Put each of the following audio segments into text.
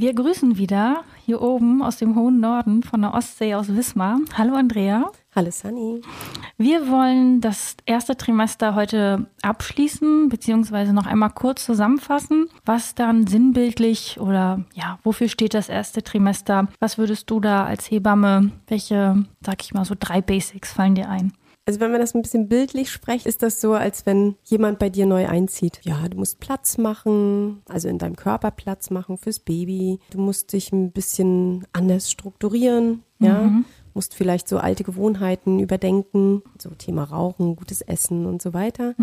Wir grüßen wieder hier oben aus dem hohen Norden von der Ostsee aus Wismar. Hallo Andrea. Hallo Sunny. Wir wollen das erste Trimester heute abschließen, beziehungsweise noch einmal kurz zusammenfassen, was dann sinnbildlich oder ja, wofür steht das erste Trimester? Was würdest du da als Hebamme, welche, sag ich mal, so drei Basics fallen dir ein? Also wenn man das ein bisschen bildlich spricht, ist das so, als wenn jemand bei dir neu einzieht. Ja, du musst Platz machen, also in deinem Körper Platz machen fürs Baby. Du musst dich ein bisschen anders strukturieren, ja. Musst vielleicht so alte Gewohnheiten überdenken, so Thema Rauchen, gutes Essen und so weiter.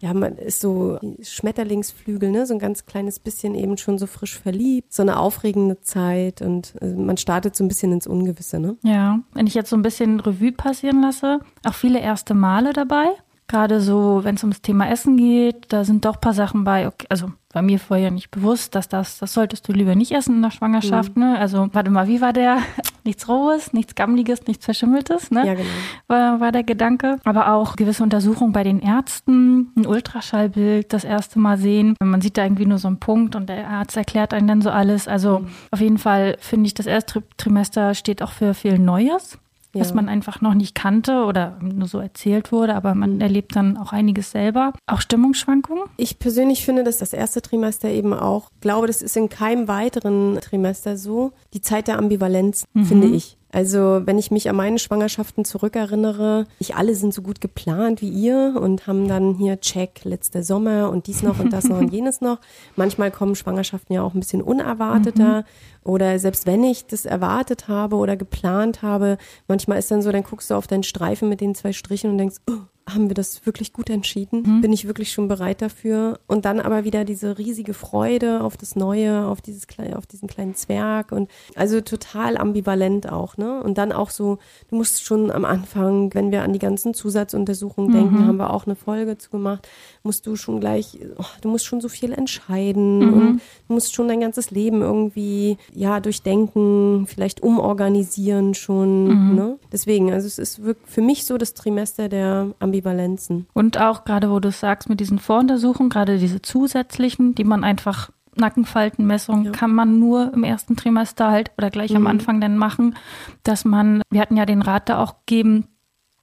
Ja, man ist so Schmetterlingsflügel, ne, so ein ganz kleines bisschen eben schon so frisch verliebt, so eine aufregende Zeit und äh, man startet so ein bisschen ins Ungewisse, ne? Ja, wenn ich jetzt so ein bisschen Revue passieren lasse, auch viele erste Male dabei. Gerade so, wenn es ums Thema Essen geht, da sind doch ein paar Sachen bei, okay, also war mir vorher nicht bewusst, dass das, das solltest du lieber nicht essen in der Schwangerschaft, ne? Also, warte mal, wie war der? Nichts Rohes, nichts Gammliges, nichts Verschimmeltes, ne? Ja, genau. War, war der Gedanke. Aber auch gewisse Untersuchungen bei den Ärzten, ein Ultraschallbild das erste Mal sehen. Man sieht da irgendwie nur so einen Punkt und der Arzt erklärt einen dann so alles. Also, auf jeden Fall finde ich, das erste Tri- Trimester steht auch für viel Neues was Ja. man einfach noch nicht kannte oder nur so erzählt wurde, aber man erlebt dann auch einiges selber. Auch Stimmungsschwankungen. Ich persönlich finde, dass das erste Trimester eben auch, glaube, das ist in keinem weiteren Trimester so, die Zeit der Ambivalenz, finde ich. Also, wenn ich mich an meine Schwangerschaften zurückerinnere, nicht alle sind so gut geplant wie ihr und haben dann hier Check, letzter Sommer und dies noch und das noch und jenes noch. Manchmal kommen Schwangerschaften ja auch ein bisschen unerwarteter oder selbst wenn ich das erwartet habe oder geplant habe, manchmal ist dann so, dann guckst du auf deinen Streifen mit den zwei Strichen und denkst, oh, haben wir das wirklich gut entschieden? Bin ich wirklich schon bereit dafür? Und dann aber wieder diese riesige Freude auf das Neue, auf dieses kleine, auf diesen kleinen Zwerg und also total ambivalent auch, ne? Und dann auch so, du musst schon am Anfang, wenn wir an die ganzen Zusatzuntersuchungen denken, haben wir auch eine Folge zu gemacht, musst du schon gleich, oh, du musst schon so viel entscheiden und du musst schon dein ganzes Leben irgendwie, ja, durchdenken, vielleicht umorganisieren schon, ne? Deswegen, also es ist wirklich für mich so das Trimester der Ambivalenzen. Und auch gerade, wo du es sagst, mit diesen Voruntersuchungen, gerade diese zusätzlichen, die man einfach Nackenfaltenmessung kann man nur im ersten Trimester halt oder gleich am Anfang dann machen, dass man, wir hatten ja den Rat da auch gegeben,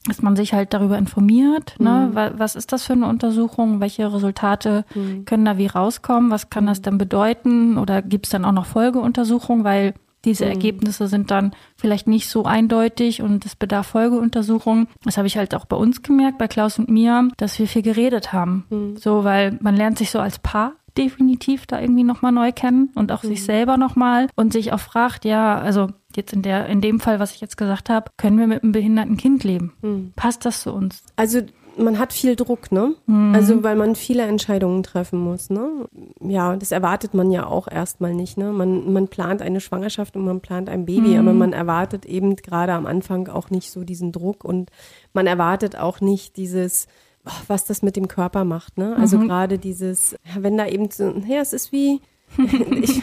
dass man sich halt darüber informiert, ne? Wa- Was ist das für eine Untersuchung? Welche Resultate können da wie rauskommen? Was kann das denn bedeuten? Oder gibt es dann auch noch Folgeuntersuchungen? Weil diese Ergebnisse sind dann vielleicht nicht so eindeutig und es bedarf Folgeuntersuchungen. Das habe ich halt auch bei uns gemerkt, bei Klaus und mir, dass wir viel geredet haben. So, weil man lernt sich so als Paar definitiv da irgendwie nochmal neu kennen und auch sich selber nochmal und sich auch fragt, ja, also jetzt in der, in dem Fall, was ich jetzt gesagt habe, können wir mit einem behinderten Kind leben? Passt das zu uns? Also man hat viel Druck, ne? Also weil man viele Entscheidungen treffen muss, ne? Ja, das erwartet man ja auch erstmal nicht, ne? Man, man plant eine Schwangerschaft und man plant ein Baby, aber man erwartet eben gerade am Anfang auch nicht so diesen Druck und man erwartet auch nicht dieses oh, was das mit dem Körper macht, ne? Also gerade dieses, wenn da eben so, ja, es ist wie, ich,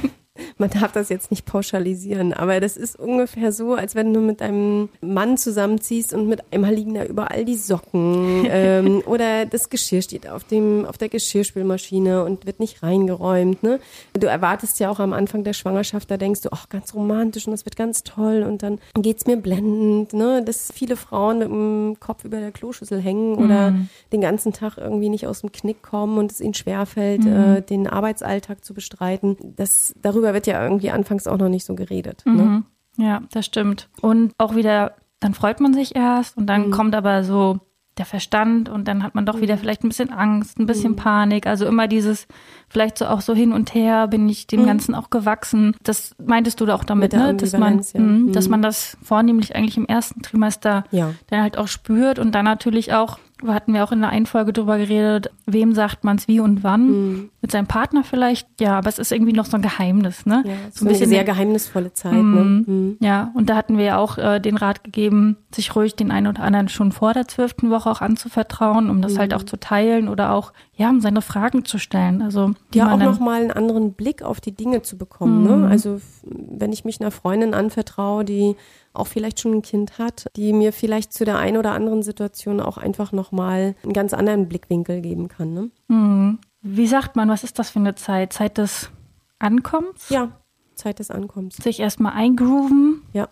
man darf das jetzt nicht pauschalisieren, aber das ist ungefähr so, als wenn du mit einem Mann zusammenziehst und mit einmal liegen da überall die Socken ähm, oder das Geschirr steht auf dem auf der Geschirrspülmaschine und wird nicht reingeräumt. Ne? Du erwartest ja auch am Anfang der Schwangerschaft, da denkst du, ach ganz romantisch und das wird ganz toll und dann geht's mir blendend, ne? dass viele Frauen mit dem Kopf über der Kloschüssel hängen oder den ganzen Tag irgendwie nicht aus dem Knick kommen und es ihnen schwerfällt, äh, den Arbeitsalltag zu bestreiten. Das darüber wird ja irgendwie anfangs auch noch nicht so geredet. Ne? Ja, das stimmt. Und auch wieder, dann freut man sich erst und dann kommt aber so der Verstand und dann hat man doch wieder vielleicht ein bisschen Angst, ein bisschen Panik. Also immer dieses, vielleicht so auch so hin und her, bin ich dem Ganzen auch gewachsen. Das meintest du doch damit, Mit der ne? Dass man, ja. mh, dass man das vornehmlich eigentlich im ersten Trimester Ja. dann halt auch spürt und dann natürlich auch hatten wir auch in der einen Folge drüber geredet, wem sagt man es wie und wann. Mhm. Mit seinem Partner vielleicht, ja, aber es ist irgendwie noch so ein Geheimnis, ne? Ja, so ein bisschen eine sehr geheimnisvolle Zeit. Ne? Mhm. Mhm. Ja, und da hatten wir ja auch äh, den Rat gegeben, sich ruhig den einen oder anderen schon vor der zwölften Woche auch anzuvertrauen, um das halt Mhm. auch zu teilen oder auch, ja, um seine Fragen zu stellen. Also, die Ja, auch nochmal einen anderen Blick auf die Dinge zu bekommen. Mhm. Ne? Also f- wenn ich mich einer Freundin anvertraue, die auch vielleicht schon ein Kind hat, die mir vielleicht zu der einen oder anderen Situation auch einfach nochmal einen ganz anderen Blickwinkel geben kann. Ne? Mhm. Wie sagt man, was ist das für eine Zeit? Zeit des Ankommens? Ja, Zeit des Ankommens. Sich erstmal eingrooven, Ja.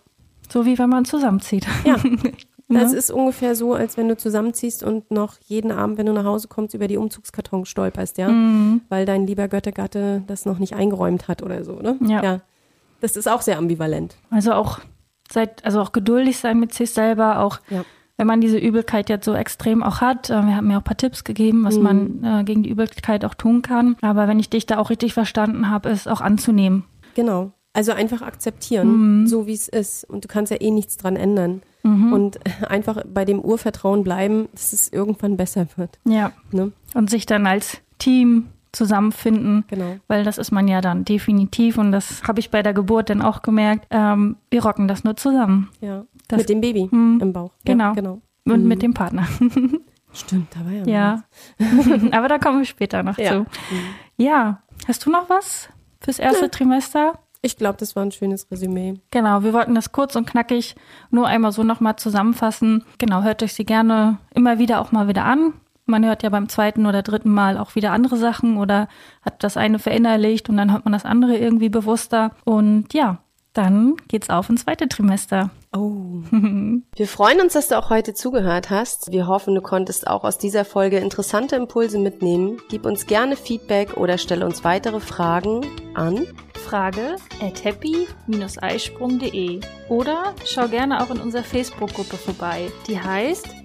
so wie wenn man zusammenzieht. Ja. Das Ne? ist ungefähr so, als wenn du zusammenziehst und noch jeden Abend, wenn du nach Hause kommst, über die Umzugskartons stolperst, ja. Mhm. Weil dein lieber Göttergatte das noch nicht eingeräumt hat oder so, ne? Ja. Das ist auch sehr ambivalent. Also auch seid, also auch geduldig sein mit sich selber, auch Ja. wenn man diese Übelkeit jetzt so extrem auch hat. Äh, Wir haben mir auch ein paar Tipps gegeben, was man äh, gegen die Übelkeit auch tun kann. Aber wenn ich dich da auch richtig verstanden habe, ist auch anzunehmen. Genau. Also einfach akzeptieren, so wie es ist. Und du kannst ja eh nichts dran ändern. Und einfach bei dem Urvertrauen bleiben, dass es irgendwann besser wird. Ja. Ne? Und sich dann als Team zusammenfinden. Genau. Weil das ist man ja dann definitiv. Und das habe ich bei der Geburt dann auch gemerkt. Ähm, wir rocken das nur zusammen. Ja. Das- Mit dem Baby Mhm. im Bauch. Genau. Ja, genau. Und mit dem Partner. Stimmt, da war ja. Ja. Aber da kommen wir später noch Ja. zu. Ja. Hast du noch was fürs erste Trimester? Ich glaube, das war ein schönes Resümee. Genau, wir wollten das kurz und knackig nur einmal so nochmal zusammenfassen. Genau, hört euch sie gerne immer wieder auch mal wieder an. Man hört ja beim zweiten oder dritten Mal auch wieder andere Sachen oder hat das eine verinnerlicht und dann hört man das andere irgendwie bewusster. Und ja, dann geht's auf ins zweite Trimester. Oh. Wir freuen uns, dass du auch heute zugehört hast. Wir hoffen, du konntest auch aus dieser Folge interessante Impulse mitnehmen. Gib uns gerne Feedback oder stelle uns weitere Fragen an. Frage at happy-eisprung.de oder schau gerne auch in unserer Facebook-Gruppe vorbei. Die heißt